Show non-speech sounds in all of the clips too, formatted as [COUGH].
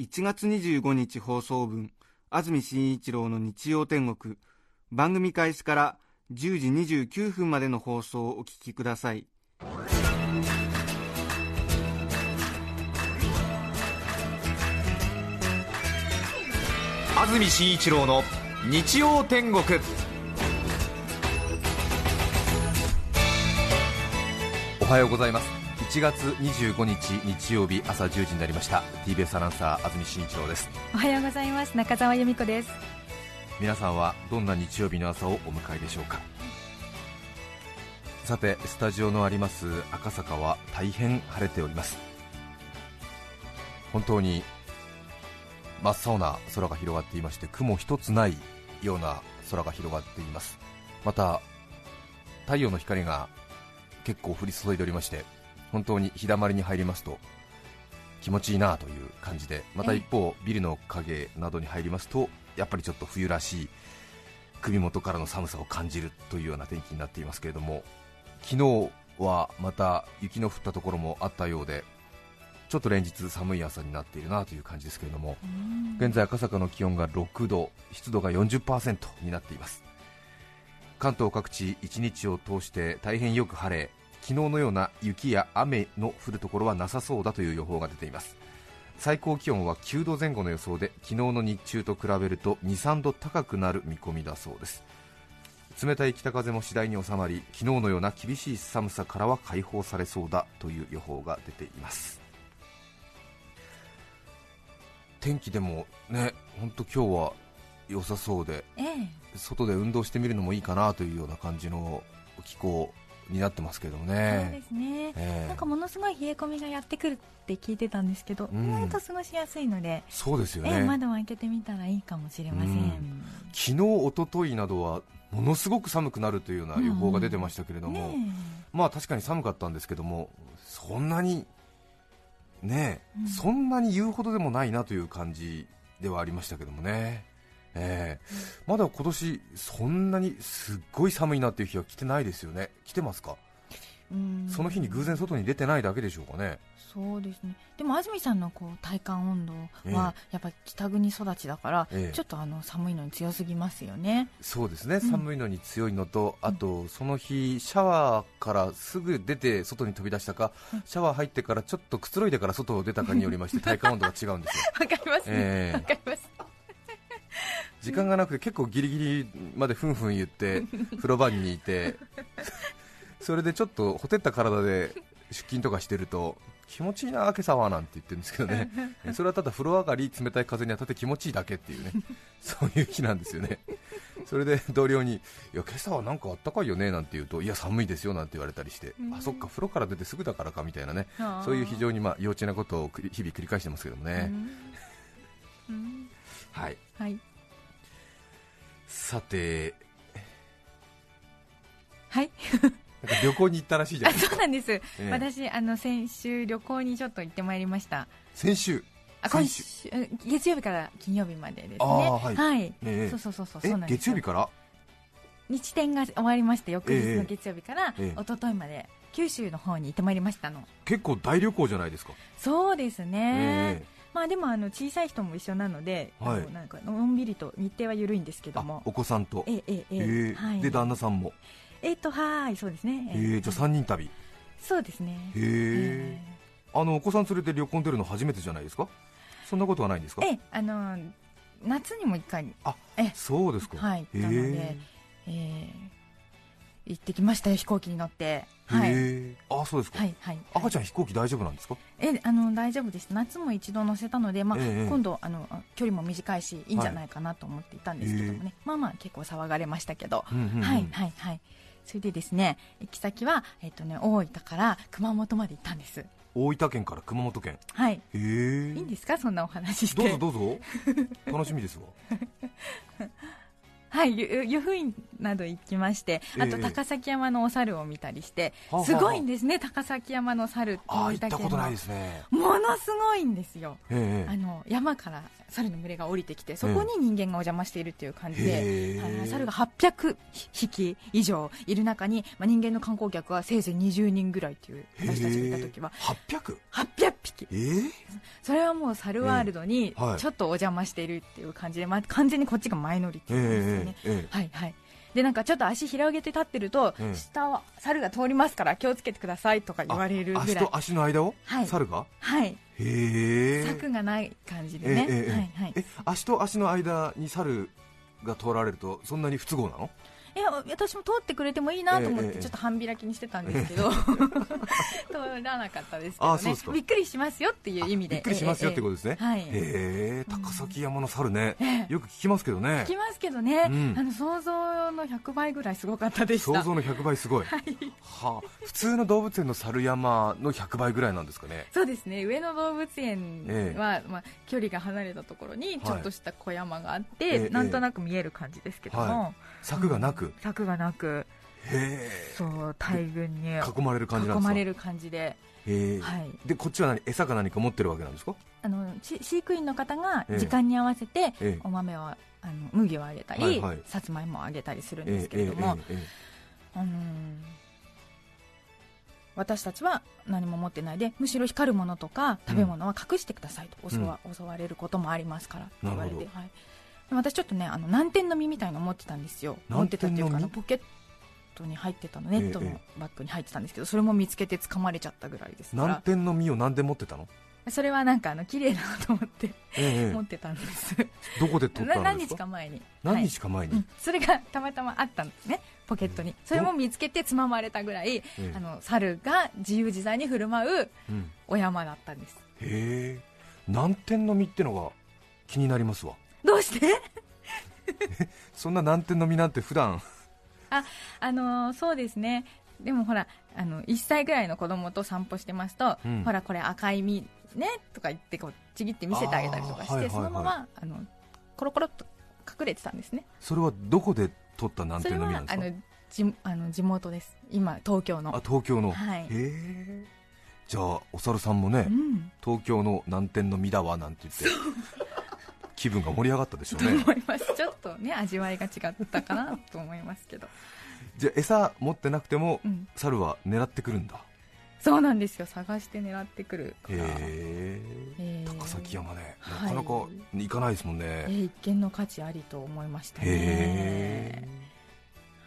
1月25日放送分安住紳一郎の日曜天国。番組開始から10時29分までの放送をお聞きください。安住紳一郎の日曜天国。おはようございます。1月25日日曜日朝10時になりました。TBS アナウンサー安住紳一郎です。おはようございます。中澤由美子です。皆さんはどんな日曜日の朝をお迎えでしょうか？さてスタジオのあります赤坂は大変晴れております。本当に真っ青な空が広がっていまして雲一つないような空が広がっています。また太陽の光が結構降り注いでおりまして本当に日だまりに入りますと気持ちいいなという感じでまた一方ビルの影などに入りますとやっぱりちょっと冬らしい首元からの寒さを感じるというような天気になっていますけれども昨日はまた雪の降ったところもあったようでちょっと連日寒い朝になっているなという感じですけれども現在赤坂の気温が6度湿度が40%になっています。関東各地1日を通して大変よく晴れ昨日のような雪や雨の降るところはなさそうだという予報が出ています。最高気温は9度前後の予想で昨日の日中と比べると23度高くなる見込みだそうです。冷たい北風も次第に収まり昨日のような厳しい寒さからは解放されそうだという予報が出ています。天気でもね本当今日は良さそうでええ。外で運動してみるのもいいかなというような感じの気候になってますけどそうでね。すね、ええ。なんかものすごい冷え込みがやってくるって聞いてたんですけど、うん。意外と過ごしやすいので、そうですよええね。窓を開けてみたらいいかもしれません、うん。昨日、一昨日などはものすごく寒くなるというような予報が出てましたけれども、ねまあ確かに寒かったんですけども、そんなにね、うん。そんなに言うほどでもないなという感じではありましたけどもね。ええ。まだ今年そんなにすっごい寒いなっていう日は来てないですよね。来てますか？その日に偶然外に出てないだけでしょうかね。そうですね。でも安住さんのこう体感温度えはやっぱり北国育ちだから、ええ。ちょっとあの寒いのに強すぎますよね。そうですね、ん。寒いのに強いのと、あとその日、シャワーからすぐ出て外に飛び出したか、シャワー入ってからちょっとくつろいでから外を出たかによりまして体感温度が違うんですよ、[LAUGHS] わかります。ねええ。わかります時間がなくて結構ギリギリまでふんふん言って [LAUGHS] 風呂場にいて、[LAUGHS] それでちょっとほてった体で出勤とかしてると気持ちいいな、今朝はなんて言ってるんですけどね、え [LAUGHS] それはただ風呂上がり冷たい風に当たって気持ちいいだけっていうね、そういう日なんですよね。それで同僚に、いや今朝はなんかあったかいよねなんて言うと、いや寒いですよなんて言われたりして、うん。あそっか、風呂から出てすぐだからかみたいなね、そういう非常にまあ幼稚なことを日々繰り返してますけどもね。はい。はいさて、はい。なんか旅行に行ったらしいじゃあないですか。そうなんです、ええ。私あの先週旅行にちょっと行ってまいりました。先週、あ先今週うん月曜日から金曜日までですね。あーはい。い、ええ。そうそうそうそうえそうなんですよ。月曜日から？日展が終わりまして翌日ええ。の月曜日からええ。一昨日まで九州の方に行ってまいりましたの。結構大旅行じゃないですか。そうですね、えまあ、でもあの小さい人も一緒なので、はい、なんかのんびりと日程は緩いんですけども。お子さんと、ええええはい、で旦那さんも？えっとはいそうですね、えー、じゃあ3人旅？そうですね。へえ。あのお子さん連れて旅行に出るの初めてじゃないですか？そんなことはないんですか？えあの夏にも1回。あえそうですか。はいなのでえー、行ってきましたよ飛行機に乗って。へはい。え。あそうですか。はいはい赤ちゃん飛行機大丈夫なんですか？えあの大丈夫です。夏も一度乗せたので、まあええ。今度あの距離も短いしいいんじゃないかなと思っていたんですけどもね、まあまあ結構騒がれましたけど、うんうんうんはいはいはい。それでですね行き先は、えっとね、大分から熊本まで行ったんです。大分県から熊本県。はい。へえいいんですか？そんなお話して。どうぞどうぞ。楽しみですわ [LAUGHS] はい、ゆ湯布院など行きまして、あとええ高崎山のお猿を見たりして、はあはあすごいんですね、高崎山の猿ってああ行った大分県のことないですね。ものすごいんですよ、ええあの山から猿の群れが降りてきて、そこに人間がお邪魔しているっていう感じで、へえ。あの猿が800匹以上いる中に、まあ、人間の観光客はせいぜい20人ぐらいという、私たちがいた時は、800? 800匹、ええ？それはもう猿ワールドにちょっとお邪魔しているっていう感じで、まあ、完全にこっちがマイノリティですよね。ええええ。はいはい。でなんかちょっと足広げて立ってると、ええ下は猿が通りますから気をつけてくださいとか言われるぐらい。あ足と足の間を、はい。猿が？はい。へえ。柵がない感じでね、はいはい。え足と足の間に猿が通られるとそんなに不都合なの？いや私も通ってくれてもいいなと思ってちょっと半開きにしてたんですけど、[LAUGHS] 通らなかったですけどね。びっくりしますよっていう意味で。びっくりしますよってことですね、はい。へえ高崎山の猿ね、ええ。よく聞きますけどね。聞きますけどね、うん。あの想像の100倍ぐらいすごかったでした想像の100倍すご [LAUGHS] い、はあ、普通の動物園の猿山の100倍ぐらいなんですかね。そうですね。上野動物園ええ。は、まあ、距離が離れたところにちょっとした小山があって、ええなんとなく見える感じですけども、は柵がなく、柵がなく。へそう大群に。え囲まれる感じなんですか？囲まれる感じで、はい、でこっちは何？餌か何か持ってるわけなんですか？あのし飼育員の方がええ。時間に合わせてええ。お豆をあの麦をあげたり、はいはい。さつまいもをあげたりするんえですけれども、あのー私たちは何も持ってないでむしろ光るものとか食べ物は隠してくださいと襲わ,、襲われることもありますからって言われて、はい、で私ちょっとねあの南天の実みたいの持ってたんですよ。持ってたっていうかポケットに入ってたのネットのえバッグに入ってたんですけどそれも見つけて掴まれちゃったぐらいですか南ら天の実を何で持ってたの、それはなんかあの綺麗だなと思ってええ持ってたんです、どこで取ったなん何日ですか？か前に。何日か前に、うん、それがたまたまあったんですねポケットに。それも見つけてつままれたぐらい、ええ。あの猿が自由自在に振る舞ううん。お山だったんです。へえ。南天の実ってのが気になりますわどうして？[LAUGHS] そんな南天の実なんて普段。あのーそうですね。でもほらあの1歳ぐらいの子供と散歩してますと、うん。ほらこれ赤い実ねとか言ってこうちぎって見せてあげたりとかして、はいはいはい。そのままあのコロコロっと隠れてたんですね。それはどこで取った南それ天の実なんですか？はあのじあの地元です。今東京の。あ東京の、はい。へえじゃあお猿さんもね、うん。東京の南天の実だわなんて言って気分が盛り上がったでしょうとね思います。ちょっとね味わいが違ったかなと思いますけど、じゃあ餌持ってなくても、うん、猿は狙ってくるんだ。そうなんですよ。探して狙ってくるから。へええー。高崎山ね。はないかなか行かないですもんね、えー一見の価値ありと思いましたね。へ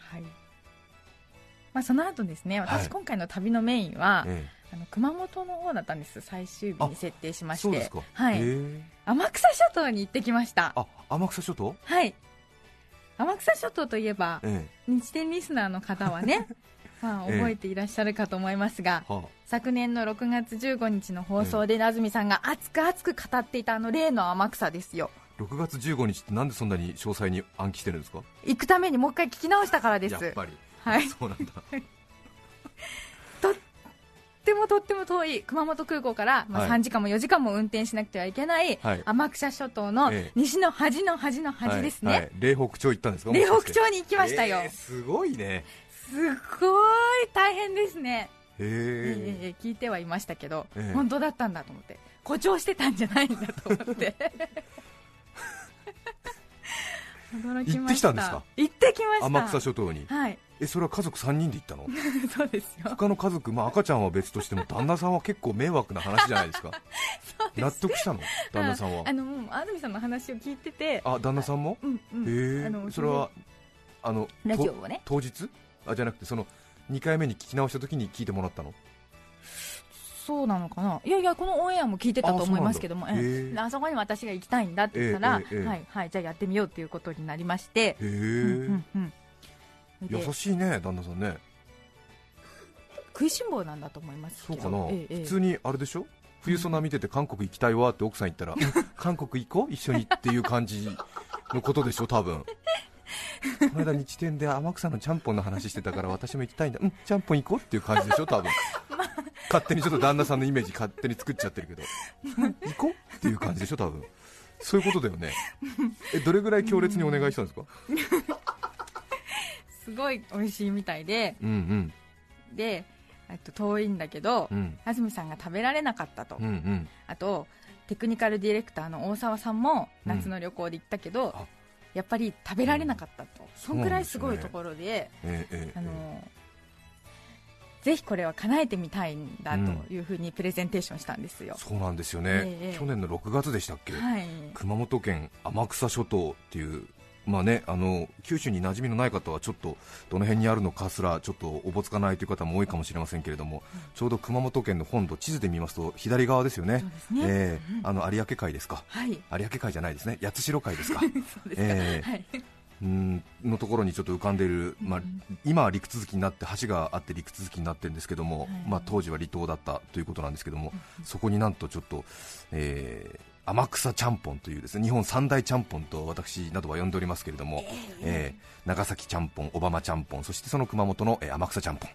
はい。まあ、その後ですね私、はい。今回の旅のメインはえ、あの熊本の方だったんです。最終日に設定しまして。そうですか、はい天草諸島に行ってきました。あ天草諸島？はい。天草諸島といえばえ日天リスナーの方はね [LAUGHS] まあ、ええ。覚えていらっしゃるかと思いますが、えは昨年の6月15日の放送で、安住さんが熱く熱く語っていたあの例の天草ですよ。あ、6月15日ってなんでそんなに詳細に暗記してるんですか？行くためにもう一回聞き直したからです。やっぱり、はい。そうなんだ。と [LAUGHS] ってもとっても遠い熊本空港から、まあ、はい。3時間も4時間も運転しなくてはいけない、はい。天草諸島のええ。西の端の端の端ですね、はい。はい、霊北町行ったんですか？霊北町に行きましたよ、えーすごいね。すごい大変ですね、へえええ聞いてはいましたけど、ええ。本当だったんだと思って。誇張してたんじゃないんだと思って。[LAUGHS] [LAUGHS] 驚きました。行ってきたんですか？行ってきました。天草諸島に。はいえそれは家族3人で行ったの？[LAUGHS] そうですよ。他の家族、まあ、赤ちゃんは別としても旦那さんは結構迷惑な話じゃないですか。[LAUGHS] 納得したの？旦那さんは？あのもう安住さんの話を聞いてて。あ旦那さんも？うんうん。へあのえそれはあのラジオとをね。当日？あじゃなくてその2回目に聞き直した時に聞いてもらったの？そうなのかな？いやいやこのオンエアも聞いてたと思いますけども。あえ。えへえであそこに私が行きたいんだって言ったら、ええええはいはいじゃあやってみようっていうことになりまして。うんうんうん。で優しいね旦那さんね。食いしん坊なんだと思いますけど。そうかな、ええええ。普通にあれでしょ？冬ソナ見てて韓国行きたいわって奥さん言ったらうん。韓国行こう？一緒にっていう感じのことでしょ多分。この間日天で天草のちゃんぽんの話してたから私も行きたいんだ。うんちゃんぽん行こうっていう感じでしょ多分。勝手にちょっと旦那さんのイメージ勝手に作っちゃってるけど。行こうっていう感じでしょ多分。そういうことだよね。えどれぐらい強烈にお願いしたんですか？すごい美味しいみたいでうんうん。でえっと遠いんだけど、うん。安住さんが食べられなかったと、うんうん。あとテクニカルディレクターの大沢さんも夏の旅行で行ったけど、あ。やっぱり食べられなかったと、そんくらいすごいところでええええあのぜひこれは叶えてみたいんだというふうにプレゼンテーションしたんですよ、そうなんですよね、ええ去年の6月でしたっけ、はい。熊本県天草諸島っていう、まあね、あの九州に馴染みのない方はちょっとどの辺にあるのかすらちょっとおぼつかないという方も多いかもしれませんけれども、ちょうど熊本県の本土、地図で見ますと左側ですよね、ね。ええ。うんあの有明海ですか、はい。有明海じゃないですね、八代海ですか。[LAUGHS] ええ。はい。うんのところにちょっと浮かんでいる、まあうん。今は陸続きになって橋があって陸続きになってるんですけども、はい。まあ、当時は離島だったということなんですけども、そこになんとちょっと、えー天草ちゃんぽんというですね日本三大ちゃんぽんと私などは呼んでおりますけれども、えー長崎ちゃんぽん、小浜ちゃんぽん、そしてその熊本の、えー天草ちゃんぽん、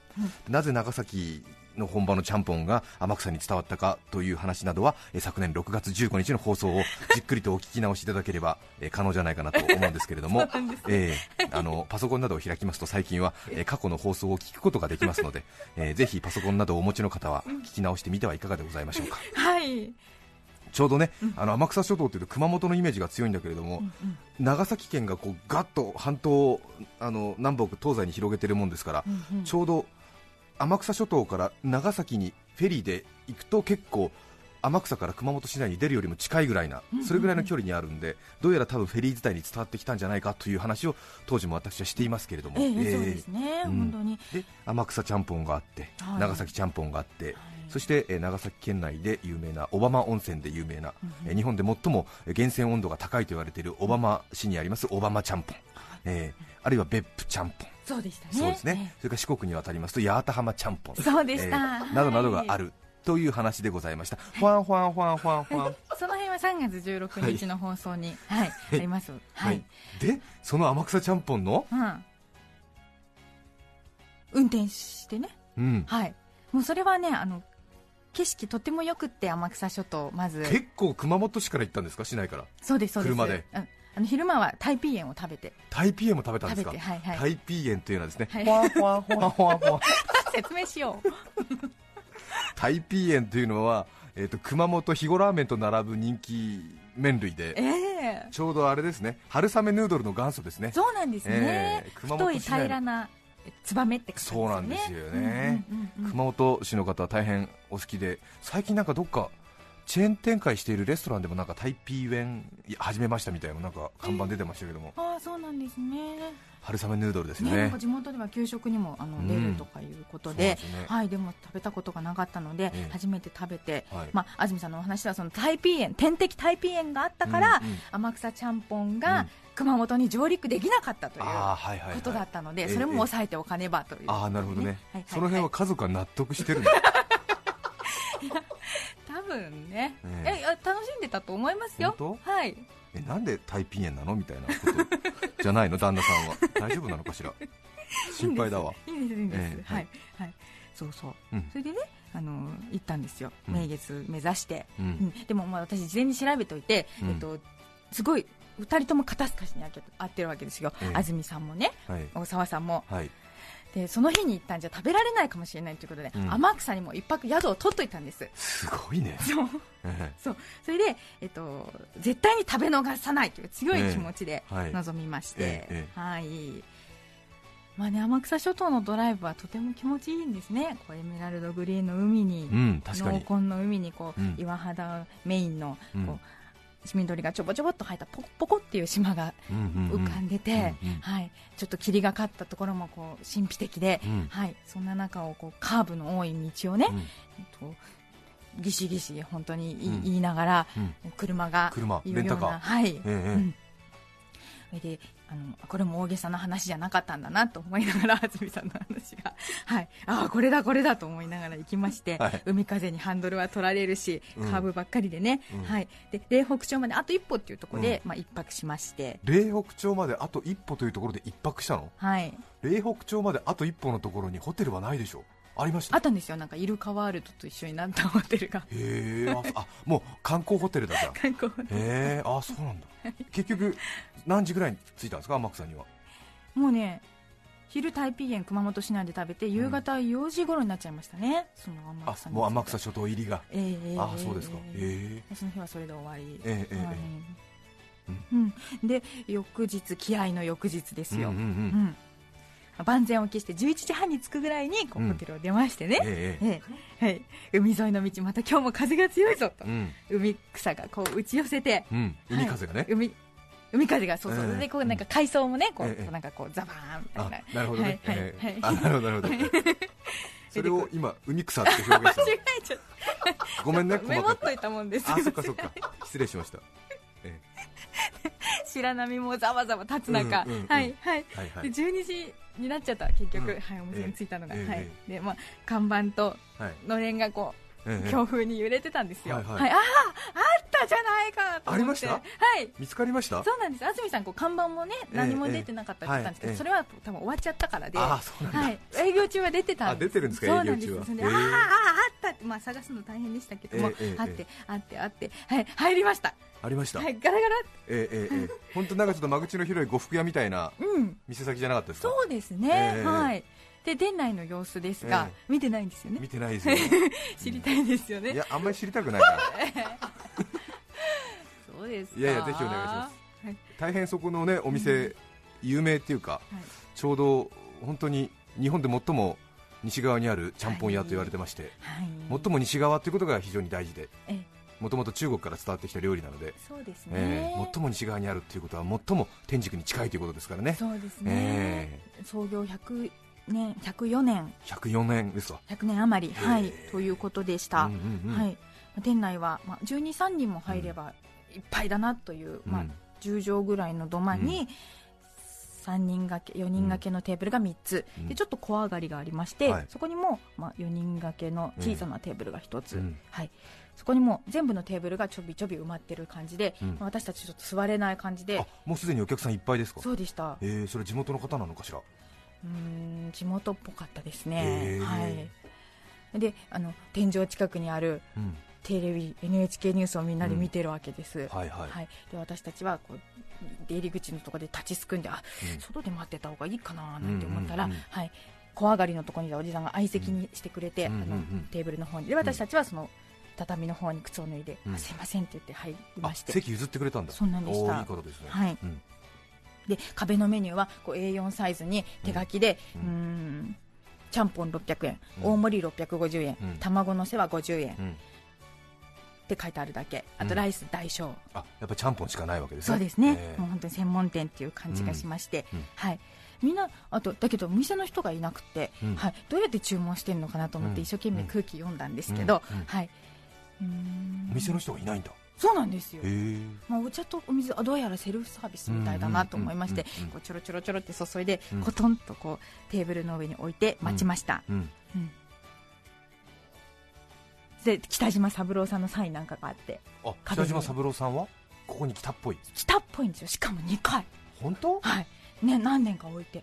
なぜ長崎の本場のちゃんぽんが天草に伝わったかという話などは、えー昨年6月15日の放送をじっくりとお聞き直しいただければ、えー可能じゃないかなと思うんですけれども、えーあのパソコンなどを開きますと最近は、えー過去の放送を聞くことができますので、えーぜひパソコンなどをお持ちの方は聞き直してみてはいかがでございましょうか。はいちょうどね、あの天草諸島というと熊本のイメージが強いんだけれども、長崎県がこうガッと半島をあの南北東西に広げてるもんですから、うんうん。ちょうど天草諸島から長崎にフェリーで行くと結構天草から熊本市内に出るよりも近いぐらいな、それぐらいの距離にあるんで、どうやら多分フェリー自体に伝わってきたんじゃないかという話を当時も私はしていますけれども、ええええそうですね、うん。本当に。で天草ちゃんぽんがあって、はい。長崎ちゃんぽんがあって、そして、えー長崎県内で有名な小浜温泉で有名な、えー日本で最もえー源泉温度が高いと言われている小浜市にあります小浜ちゃんぽん、えーあるいは別府ちゃんぽん、そうでしたね。そうですね、それから四国に渡りますと八幡浜ちゃんぽん、そうでした。ーなどなどがあるという話でございました。ファンファンファンファンファンその辺は3月16日の放送に、はい。あります。はい、でその天草ちゃんぽんの、うん。運転してね。うん、はい。もうそれはねあの景色とてもよくって天草諸島まず。結構熊本市から行ったんですか？市内から。そうですそうです。車で。うん。あの昼間はタイピーエンを食べて。タイピーエンも食べたんですか？てはいはい。タイピーエンというのはですね、はい。ファンファンファンファンファン説明しよう。[LAUGHS] タイピーエンというのは、えー、と熊本肥後ラーメンと並ぶ人気麺類でええ。ちょうどあれですね春雨ヌードルの元祖ですね。そうなんですね、ええ熊太い本市内の。平らなえツバメって書くそうなんですよね。熊本市の方は大変お好きで最近なんかどっかチェーン展開しているレストランでもなんかタイピーエン始めましたみたいななんか看板出てましたけども、ああそうなんですね。春雨ヌードルですよね、ねか地元では給食にもあのうん。出るとかいうことそうで,、ですね。はい、でも食べたことがなかったので、ええ。初めて食べて、はい。まあ、安住さんのお話ではそのタイピーエン天敵タイピーエンがあったから、うんうん。天草ちゃんぽんうがん。熊本に上陸できなかったというああはいはい、はい、ことだったので、ええそれも抑えておかねばという、ああなるほどね、はいはいその辺は家族は納得してるんだ [LAUGHS] [LAUGHS] 多分ね、ええ。楽しんでたと思いますよ。本はい。えなんでタイピンなのみたいなことじゃないの？[LAUGHS] 旦那さんは。大丈夫なのかしら？心配だわ。いいんですいいんです、ええはい、はい、そうそう、うん。それでねあの行ったんですよ。うん。名月目指して、ううん。んでもまあ私事前に調べておいて、うん。えっとすごい2人とも肩透かしに合ってるわけですよ、ええ。安住さんもねはい。大沢さんも。はいでその日に行ったんじゃ食べられないかもしれないということで、うん。天草にも一泊宿を取っといたんです。すごいね、そう。えそう。それで、えっと、絶対に食べ逃さないという強い気持ちで臨みまして、えええはい。まあね、天草諸島のドライブはとても気持ちいいんですね。こうエメラルドグリーンの海に、うん確かに。濃紺の海にこう、うん。岩肌メインのうん。こう、緑がちょぼちょぼっと生えたポコポコっていう島が浮かんでて、はい、ちょっと霧がかったところもこう神秘的で、うん。はい、そんな中をこうカーブの多い道をね、うん。えっとギシギシ本当に言い,、うん。言いながら、うん。車が車いるような、はい、ええ。うん。それであのこれも大げさな話じゃなかったんだなと思いながら安住さんの話が、はい、ああこれだこれだと思いながら行きまして、はい。海風にハンドルは取られるしうん。カーブばっかりでね、うん。はい、で嶺北町まであと一歩っていうところで、まあ、一泊しまして、嶺北町まであと一歩というところで一泊したの？はい、嶺北町まであと一歩のところにホテルはないでしょありました？あったんですよ。なんかイルカワールドと一緒になったホテルが。へえあもう観光ホテルだじゃん。[LAUGHS] 観光ホテル。へえあそうなんだ。結局何時ぐらいに着いたんですか？天草には。もうね昼タイピー園熊本市内で食べて夕方4時頃になっちゃいましたね、その天あ草にもう天草諸島入りが。ええええ。あそうですか。ええへその日はそれで終わり、ええええ。はい。うん。うん、で翌日気合の翌日ですよ、うんうんうん。うん万全を期して11時半に着くぐらいにこううん。ホテルを出ましてね、ええええ。はい、海沿いの道また今日も風が強いぞと、うん。海草がこう打ち寄せて、うん。海風がね、はい海海風がそうそう、ええ。でこうなんか海藻もねこう、ええ。こうなんかこうザバーンみたいあななるほどね、はいはいええ。はい。あなるほどなるほど。[LAUGHS] それを今海草って表現した [LAUGHS] 間違のえちゃっごめんね [LAUGHS] たメモっといたもんです。あそっかそっか。失礼しました。え [LAUGHS] 白波もざわざわ立つ中、うんうんうん。はいはい。えはいはい。で12時になっちゃった結局、うん。はい、お店に着いたのが、ええはい。えでまあ、看板とはい。のれんがこう、ええ強風に揺れてたんですよ、はいはい。あああったじゃないかと思って。ありました？はい。見つかりました？そうなんです。安住さんこう看板もねええ何も出てなかった。って言ったんですけど、それは多分終わっちゃったからで。あそうなんだ、はい、営業中は出てたんです。あ出てるんですか？そうなんです営業中は。それでへえ。ああああったって、まあ、探すの大変でしたけども、あってあってあって。はい。入りました。ありました、はい。ガラガラええええええ。本当なんかちょっと間口の広い呉服屋みたいなうん。店先じゃなかったですか？そうですね、ええはい。で店内の様子ですが、ええ。見てないんですよね。見てないですよ [LAUGHS] 知りたいですよね。いやあんまり知りたくないな [LAUGHS] そうですか。いやいやぜひお願いします。はい。大変そこのねお店、有名っていうかはい。ちょうど本当に日本で最も西側にあるちゃんぽん屋と言われてまして、はい。最も西側ということが非常に大事でええ。もともと中国から伝わってきた料理なので、そうですね、えー最も西側にあるということは最も天竺に近いということですからね。そうですね、創業100年104年。104年ですわ、100年余り、はい、ということでした、うんうんうん。はい、店内は、まあ、12、3人も入ればいっぱいだなという、まあうん、10畳ぐらいの土間に、3人掛け4人掛けのテーブルが3つ、うん。でちょっと小上がりがありまして、はい。そこにも、まあ、4人掛けの小さなテーブルが1つ、うん。はい、そこにも全部のテーブルがちょびちょび埋まってる感じで、うん。まあ私たちちょっと座れない感じで。あもうすでにお客さんいっぱいですか？そうでした。えー、それ地元の方なのかしら？うーん地元っぽかったですへね、ー。はい、であの天井近くにあるうんテレビ NHK ニュースをみんなで見てるわけです、はいはい、はい、で私たちはこう出入り口のところで立ちすくんであ、うん。外で待ってた方がいいかななんて思ったら、うんうんうんはい、小上がりのところにいたおじさんが相席にしてくれて、あのテーブルの方に。で私たちはその畳の方に靴を脱いで、うんあ。すいませんって言って入りあまして。席譲ってくれたんだ。そうなんでした。いいことですね。はい。うん。で壁のメニューはこう A4 サイズに手書きで、ううん。ん、ちゃんぽん600円、うん。大盛り650円、うん。卵のせは50円っうんて書いてあるだけ。あとうんライス大小、あやっぱちゃんぽんしかないわけですね。そうですね、えーもう本当に専門店っていう感じがしまして、うん。うん。はい、みんなあとだけどお店の人がいなくて、うん。はい、どうやって注文してるのかなと思っうん。て一生懸命空気読んだんですけど、うん。うん。はい。お店の人がいないんだ。そうなんですよ。まあ、お茶とお水あどうやらセルフサービスみたいだなと思いましてちょろちょろちょろって注いで、うん。コトンとこうテーブルの上に置いて待ちました、うん。うんで北島三郎さんのサインなんかがあって。あ北島三郎さんは？ここに来たっぽい。来たっぽいんですよ。しかも2回。本当？はい。ね何年か置いて。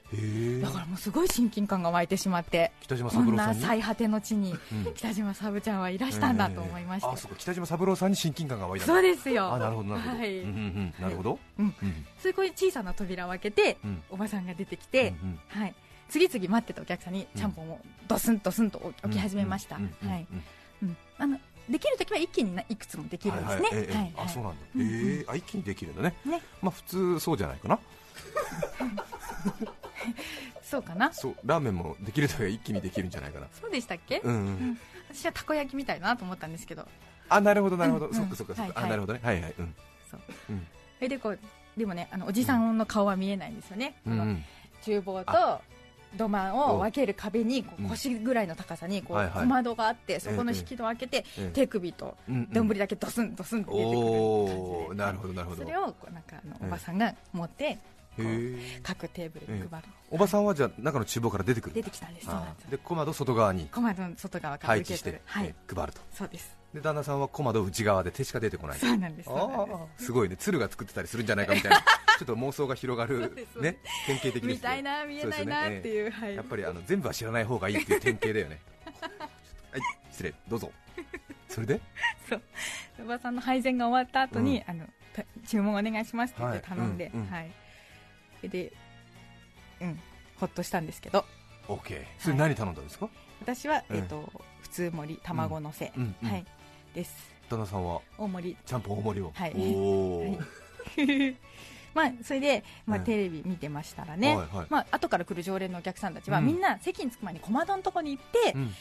だからもうすごい親近感が湧いてしまって。北島こんな三郎さんに？最果ての地にうん。北島サブちゃんはいらしたんだと思いまして、えーあそうか。北島三郎さんに親近感が湧いたそうですよ。あなるほどなるほど、はい。うんうんうん。なるほど、うん。うんそれこういう小さな扉を開けて、うん。おばさんが出てきて、うんうん。はい、次々待ってたお客さんにうんちゃんぽんをドスンドスンと置き始めました、うんうんうんはいうん、あのできるときは一気にないくつもできるんですね、あそうなんだ、うんうん。ええあ一気にできるんだね。ね。まあ普通そうじゃないかな。[LAUGHS] そうかな。そうラーメンもできるときは一気にできるんじゃないかな。そうでしたっけ、うん、うん、私はたこ焼きみたいだなと思ったんですけど。あなるほどなるほど、うんそっかそっかそっか、はいはい。あなるほどね。はいはい。うん。そう。うん。それでこうでもねあのおじさんの顔は見えないんですよね、うん厨房と土間を分ける壁に腰ぐらいの高さにこはいうはい。小窓があってそこの引き戸を開けてええ。手首と丼だけドスンドスンって出てくるお感じなるほどなるほど。それをなんかあのおばさんが持って各テーブルに配る。おばさんはじゃあ中の厨房から出てくる出てきたんですで小窓外側に小窓の外側から配置してはい。え配ると。そうですで旦那さんは小窓内側で手しか出てこない。そうなんですす。ごいね。鶴が作ってたりするんじゃないかみたいな。[LAUGHS] ちょっと妄想が広がそうるね典型的ですよ見たいな見えないなっていうはい。やっぱりあの全部は知らない方がいいっていう典型だよね。失礼。どうぞ。それで？[LAUGHS] おばさんの配膳が終わった後に、うん。あのた注文お願いしますって言って頼んで、はいうんうん。はい。でうん。ほっとしたんですけど。OK それ何頼んだんですか、私は、うん。えっと普通盛り卵のせ、うんうん。はいです。旦那さんは？大盛り。ちゃんぽん大盛りを、はい。おお、はい。[LAUGHS] まあそれで、まあ、うんテレビ見てましたらね、はいはい。まあ後から来る常連のお客さんたちは、うん。みんな席に着く前に小窓のとこに行って、うん。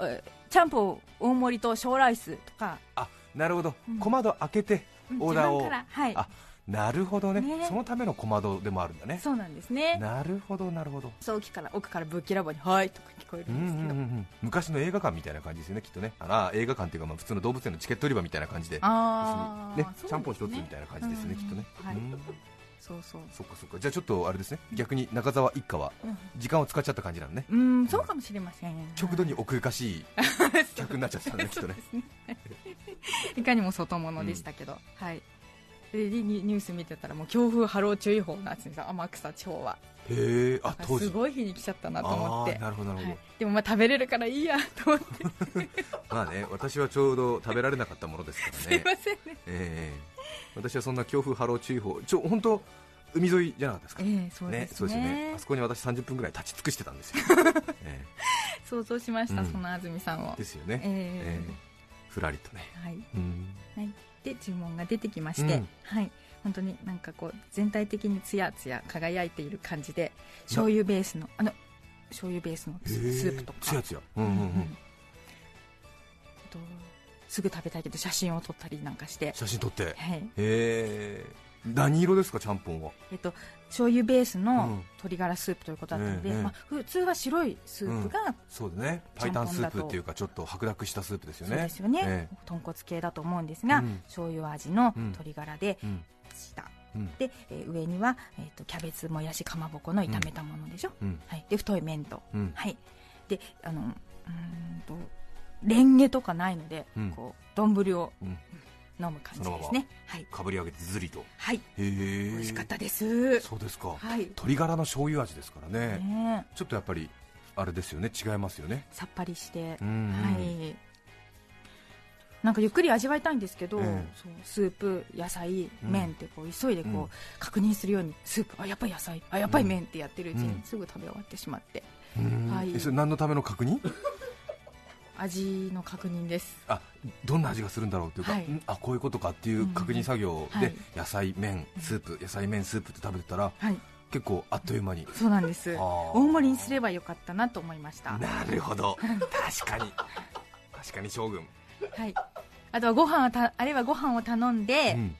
えちゃんぽん大盛りと小ライスとか。あなるほど、うん。小窓開けてうんオーダーを。自分から。はい。あなるほどね。ね。そのための小窓でもあるんだね。そうなんですね。なるほどなるほど。そう奥から奥からぶっきらぼうに「はい」とか聞こえるうんうんですけど、んうん昔の映画館みたいな感じですよねきっとね。あら映画館っていうかまあ普通の動物園のチケット売り場みたいな感じでああ、ねそうですちゃんぽん一つみたいな感じですねうんきっとね、はい。うん。そうそう。そっかそっか。じゃあちょっとあれですね。逆に中澤一家は時間を使っちゃった感じなのね。うん、うんそうかもしれません。極度に奥ゆかしい [LAUGHS] 客になっちゃったんだねきっとね。[LAUGHS] いかにも外物でしたけど、はいでニニュース見てたらもう強風波浪注意報なんですよ。天草地方は。へえあ当時。すごい日に来ちゃったなと思って。なるほどなるほど、はい、でもまあ食べれるからいいやと思って。[LAUGHS] まあね私はちょうど食べられなかったものですからすいねませんね。ええ私はそんな強風波浪注意報ちょ本当海沿いじゃなかったですか、ええそうですね。ねあそこに私30分ぐらい立ち尽くしてたんですよ、[LAUGHS] え想像しました、うん。その安住さんを。えですよね、ええ。ふらりとね、はい。うん、はい、で注文が出てきまして、うん。はい。本当になんかこう全体的にツヤツヤ輝いている感じで醤油ベースのあの醤油ベースのスープとか。つやつやうんうんうん、あとすぐ食べたいけど写真を撮ったりなんかして、写真撮って。へはい。え何色ですかちゃんぽんは？えっと、醤油ベースうん。の鶏ガラスープということだったので、ええまあ、普通は白いスープが、そうだね。ちゃ白湯スープっていうかちょっと白濁したスープですよね。そうですよね、え豚骨系だと思うんですが、うん。醤油味のうん鶏ガラでえうん。した、うん。で、えー上には、えー、とキャベツもやしかまぼこの炒めたものでしょ、うん。はい、で太い麺と、うん。はい、であのうーんとレンゲとかないので、うん。こう丼をうん飲む感じですね。はい、かぶり上げてずりと。はい、美味しかったです。そうですか、はい。鶏ガラの醤油味ですからね。ねちょっとやっぱりあれですよね。違いますよね。さっぱりして、うんうん。はい。なんかゆっくり味わいたいんですけど、ええ。そうスープ野菜うん。麺ってこう急いでこう、うん。確認するようにスープあやっぱり野菜あやっぱり麺ってやってるうちうん。にすぐ食べ終わってしまって、うん。はい。えそれ何のための確認？味の確認です。あどんな味がするんだろうっていうか、はい。んあこういうことかっていう確認作業で野菜麺スープ野菜麺スープって食べてたらはい。結構あっという間に。そうなんです。大盛りにすればよかったなと思いました。なるほど。確かに。確かに将軍、はい。あとはご飯をたあるいはご飯を頼んで、うん。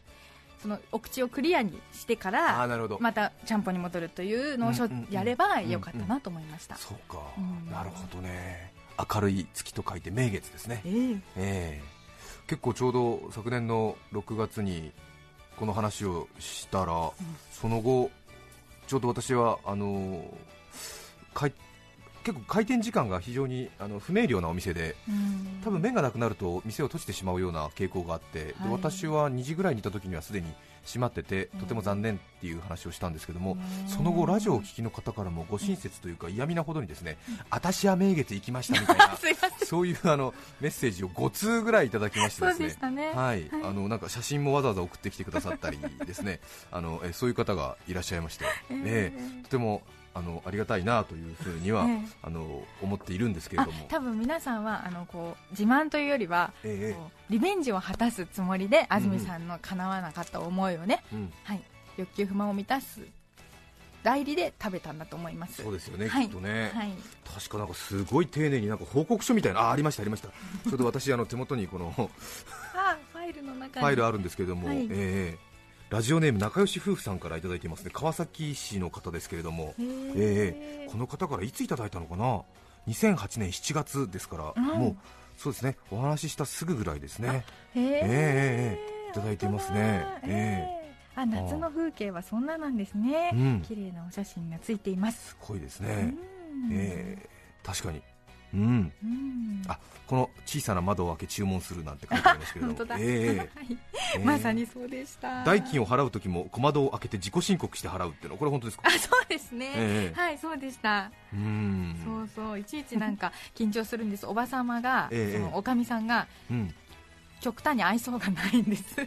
そのお口をクリアにしてかああらなるほど、またちゃんぽんに戻るというのをやればよかったなと思いました、そうか、うん。なるほどね明るい月と書いて明月ですね。ええ。ええ。結構ちょうど昨年の6月にこの話をしたら、その後ちょうど私はあのかい結構開店時間が非常にあの不明瞭なお店でうん。多分麺がなくなると店を閉じてしまうような傾向があって、ではい。私は2時ぐらいにいた時にはすでに閉まっててとても残念っていう話をしたんですけども、その後ラジオをお聞きの方からもご親切というか嫌味なほどにですね、私は名月行きましたみたいな [LAUGHS] そういうあのメッセージを5通ぐらいいただきましてですね。はい、あのなんか写真もわざわざ送ってきてくださったりですね。あのえそういう方がいらっしゃいまして、ええ。とてもあのありがたいなというふうには、ええ。あの思っているんですけれあども。多分皆さんはあのこう自慢というよりは、えリベンジを果たすつもりで安住さんの叶わなかった思いをね、うん、はい、欲求不満を満たす代理で食べたんだと思います。そうですよね、はい。きっとね、はい、確かなんかすごい丁寧になんか報告書みたいなあありましたありましたちょうど私あの手元にこのフあファイルの中に。ァイルあるんですけれども、はい。ええラジオネーム仲良し夫婦さんからいただいていますね。川崎市の方ですけれども。ええ。この方からいついただいたのかな？2008年7月ですから、うん。もうそうですね。お話ししたすぐぐらいですね。へー。ええええいただいてますね。本当だ。えあ夏の風景はそんななんですね、うん。綺麗なお写真がついています。すごいですうね、ん。ええ。確かにうん。うん。あこの小さな窓を開け注文するなんて書いてありますけれども。本当だ、ええはい。ええ。まさにそうでした。代金を払う時も小窓を開けて自己申告して払うっていうのはこれ本当ですか？あそうですね、ええはいそうでした、うん。そうそう。いちいちなんか緊張するんです。おばさまが、ええそのおかみさんがうん。極端に愛想がないんです。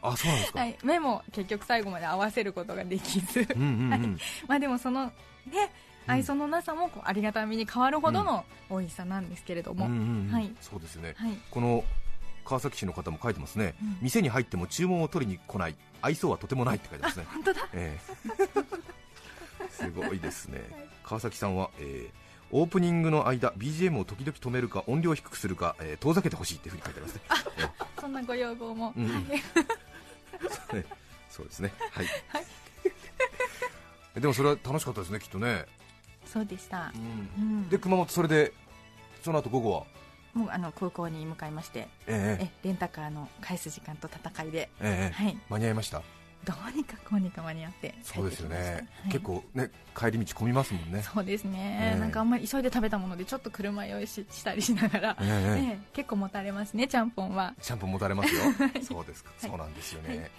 あそうなんですか、はい、目も結局最後まで合わせることができず。うんうんうん、はい。まあでもそのねうん愛想のなさもこうありがたみに変わるほどの美味しさなんですけれども、はい。そうですね。はい。この川崎市の方も書いてますね、うん。店に入っても注文を取りに来ない。愛想はとてもないって書いてますね。本当だ。ええ。[LAUGHS] すごいですね。川崎さんは、えーオープニングの間 BGM を時々止めるか音量を低くするか、えー遠ざけてほしいっていうふうに書いてますね。そんなご要望も、うんそうですね。はい、[LAUGHS] でもそれは楽しかったですねきっとね、そうでした。う、ん。うん、で熊本それでその後午後は？もうあの空港に向かいまして。ええ。えレンタカーの返す時間と戦いで、ええ。ええはい、間に合いました？どうにかこうにか間に合って。帰そうですよね、はい。結構ね帰り道混みますもんね。そうですね、ええ。なんかあんまり急いで食べたものでちょっと車酔いししたりしながら、ええ。[LAUGHS] ええええ結構もたれますねちゃんぽんは。シャンプー持たれますよ。そうですか、はい。そうなんですよね、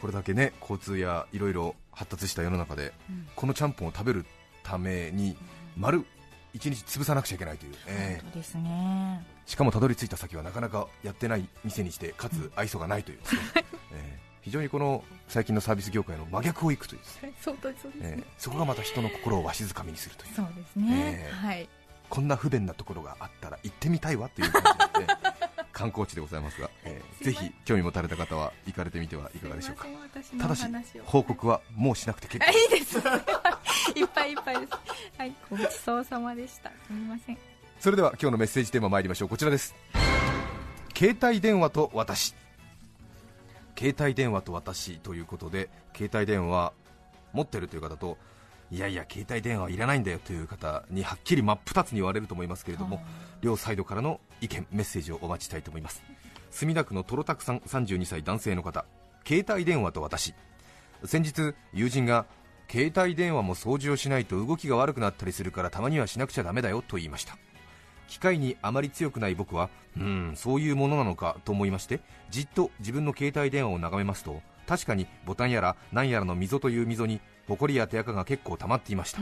これだけね交通やいろいろ発達した世の中で、うん。このちゃんぽんを食べるために丸一日潰さなくちゃいけないという、ええ。本当ですね。しかもたどり着いた先はなかなかやってない店にしてかつ愛想がないという。ね、ええ。非常にこの最近のサービス業界の真逆をいくというそうですね、ええ。そこがまた人の心をわしづかみにするという。そうですね、ええ。はい。こんな不便なところがあったら行ってみたいわという感じで、ね、[LAUGHS] 観光地でございますが、えーぜひ興味持たれた方は行かれてみてはいかがでしょうか。ただし報告はもうしなくて結構あいいです [LAUGHS] [LAUGHS] いっぱいいっぱいです。はい。ごちそうさまでした。すみません。それでは今日のメッセージテーマ参りましょう。こちらです。携帯電話と私。携帯電話と私ということで携帯電話持ってるという方といやいや携帯電話はいらないんだよという方にはっきり真っ二つに言われると思いますけれども両サイドからの意見メッセージをお待ちしたいと思います。墨田区のトロタクさん32歳男性の方。携帯電話と私。先日友人が携帯電話も掃除をしないと動きが悪くなったりするからたまにはしなくちゃダメだよと言いました。機械にあまり強くない僕はうんそういうものなのかと思いましてじっと自分の携帯電話を眺めますと確かにボタンやら何やらの溝という溝にホコリや手垢が結構溜まっていました。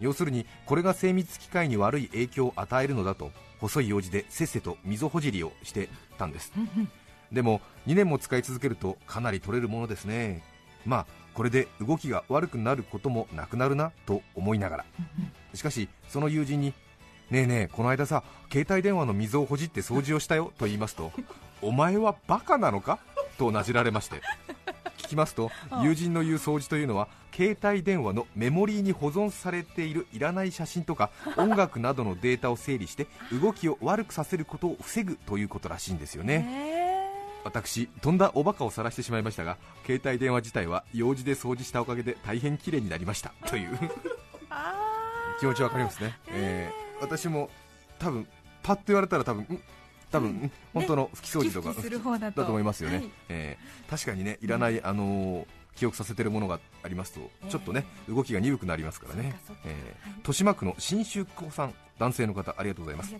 要するにこれが精密機械に悪い影響を与えるのだと細い用紙でせっせと溝ほじりをしてたんです。でも2年も使い続けるとかなり取れるものですね。まあこれで動きが悪くなることもなくなるなと思いながら。しかしその友人にねえねえこの間さ携帯電話の溝をほじって掃除をしたよと言いますと [LAUGHS] お前はバカなのか？となじられまして。聞きますと友人の言う掃除というのは携帯電話のメモリーに保存されているいらない写真とか音楽などのデータを整理して動きを悪くさせることを防ぐということらしいんですよね私とんだおバカを晒してしまいましたが携帯電話自体は用事で掃除したおかげで大変綺麗になりました。という。気持ちわかりますね、えー。私も多分パッと言われたら多分ん多分、ん。本当の拭き掃除とか、拭き拭きする方だと。思いますよね、はい。えー確かにねいらない、あのー記憶させてるものがありますと、えー。ちょっとね動きが鈍くなりますからね。えーはい。豊島区の新州子さん男性の方ありがとうございます。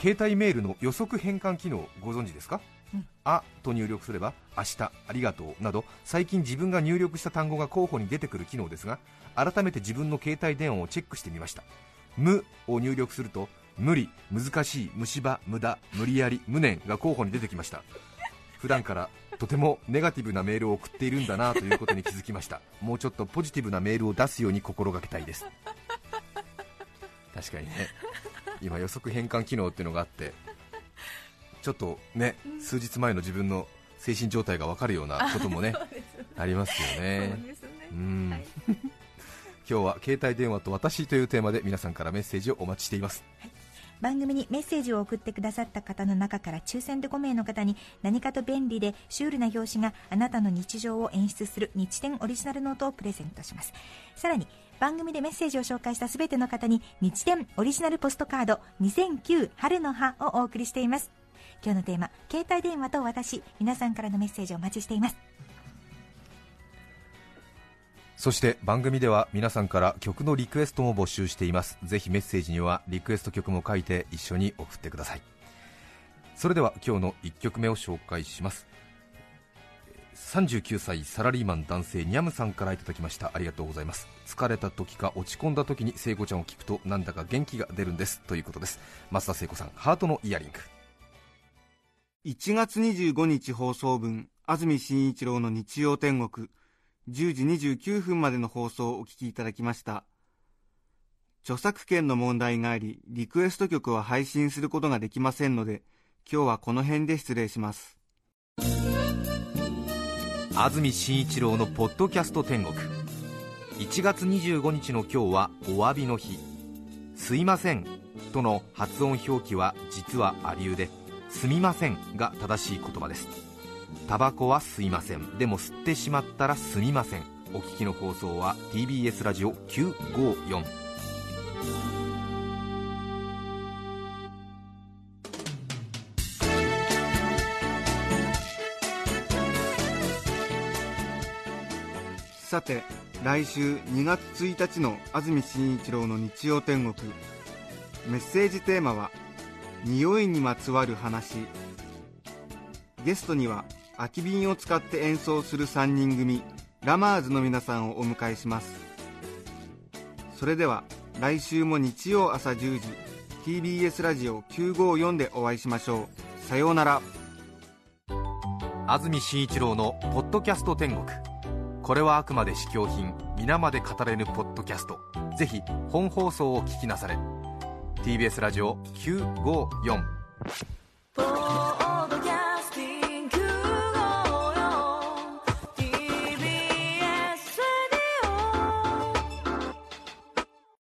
携帯メールの予測変換機能ご存知ですか、うんあと入力すれば明日ありがとうなど最近自分が入力した単語が候補に出てくる機能ですが改めて自分の携帯電話をチェックしてみました。無を入力すると無理難しい虫歯無駄無理やり無念が候補に出てきました。普段からとてもネガティブなメールを送っているんだなということに気づきました。もうちょっとポジティブなメールを出すように心がけたいです。確かにね。今予測変換機能っていうのがあってちょっとね数日前の自分の精神状態が分かるようなこともねありますよね。[LAUGHS] 今日は携帯電話と私というテーマで皆さんからメッセージをお待ちしています。番組にメッセージを送ってくださった方の中から抽選で5名の方に何かと便利でシュールな表紙があなたの日常を演出する日展オリジナルノートをプレゼントします。さらに番組でメッセージを紹介した全ての方に日展オリジナルポストカード2009春の葉をお送りしています今日のテーマ携帯電話と私皆さんからのメッセージをお待ちしています。そして番組では皆さんから曲のリクエストも募集しています。ぜひメッセージにはリクエスト曲も書いて一緒に送ってください。それでは今日の1曲目を紹介します。39歳サラリーマン男性ニャムさんからいただきました。ありがとうございます。疲れた時か落ち込んだ時に聖子ちゃんを聞くとなんだか元気が出るんです。ということです。増田聖子さんハートのイヤリング。1月25日放送分安住紳一郎の日曜天国10時29分までの放送をお聞きいただきました。著作権の問題がありリクエスト曲は配信することができませんので今日はこの辺で失礼します。安住紳一郎のポッドキャスト天国。1月25日の今日はお詫びの日。すいません。との発音表記は実はありうですみませんが正しい言葉です。タバコは吸いません。でも吸ってしまったらすみません。お聞きの放送は TBS ラジオ954さて来週2月1日の安住紳一郎の日曜天国。メッセージテーマは「匂いにまつわる話」ゲストには空き瓶を使って演奏する3人組ラマーズの皆さんをお迎えします。それでは来週も日曜朝10時 TBS ラジオ954でお会いしましょう。さようなら。安住紳一郎の「ポッドキャスト天国」これはあくまで試供品皆まで語れぬポッドキャスト。ぜひ本放送を聞きなされ。TBS ラジオ954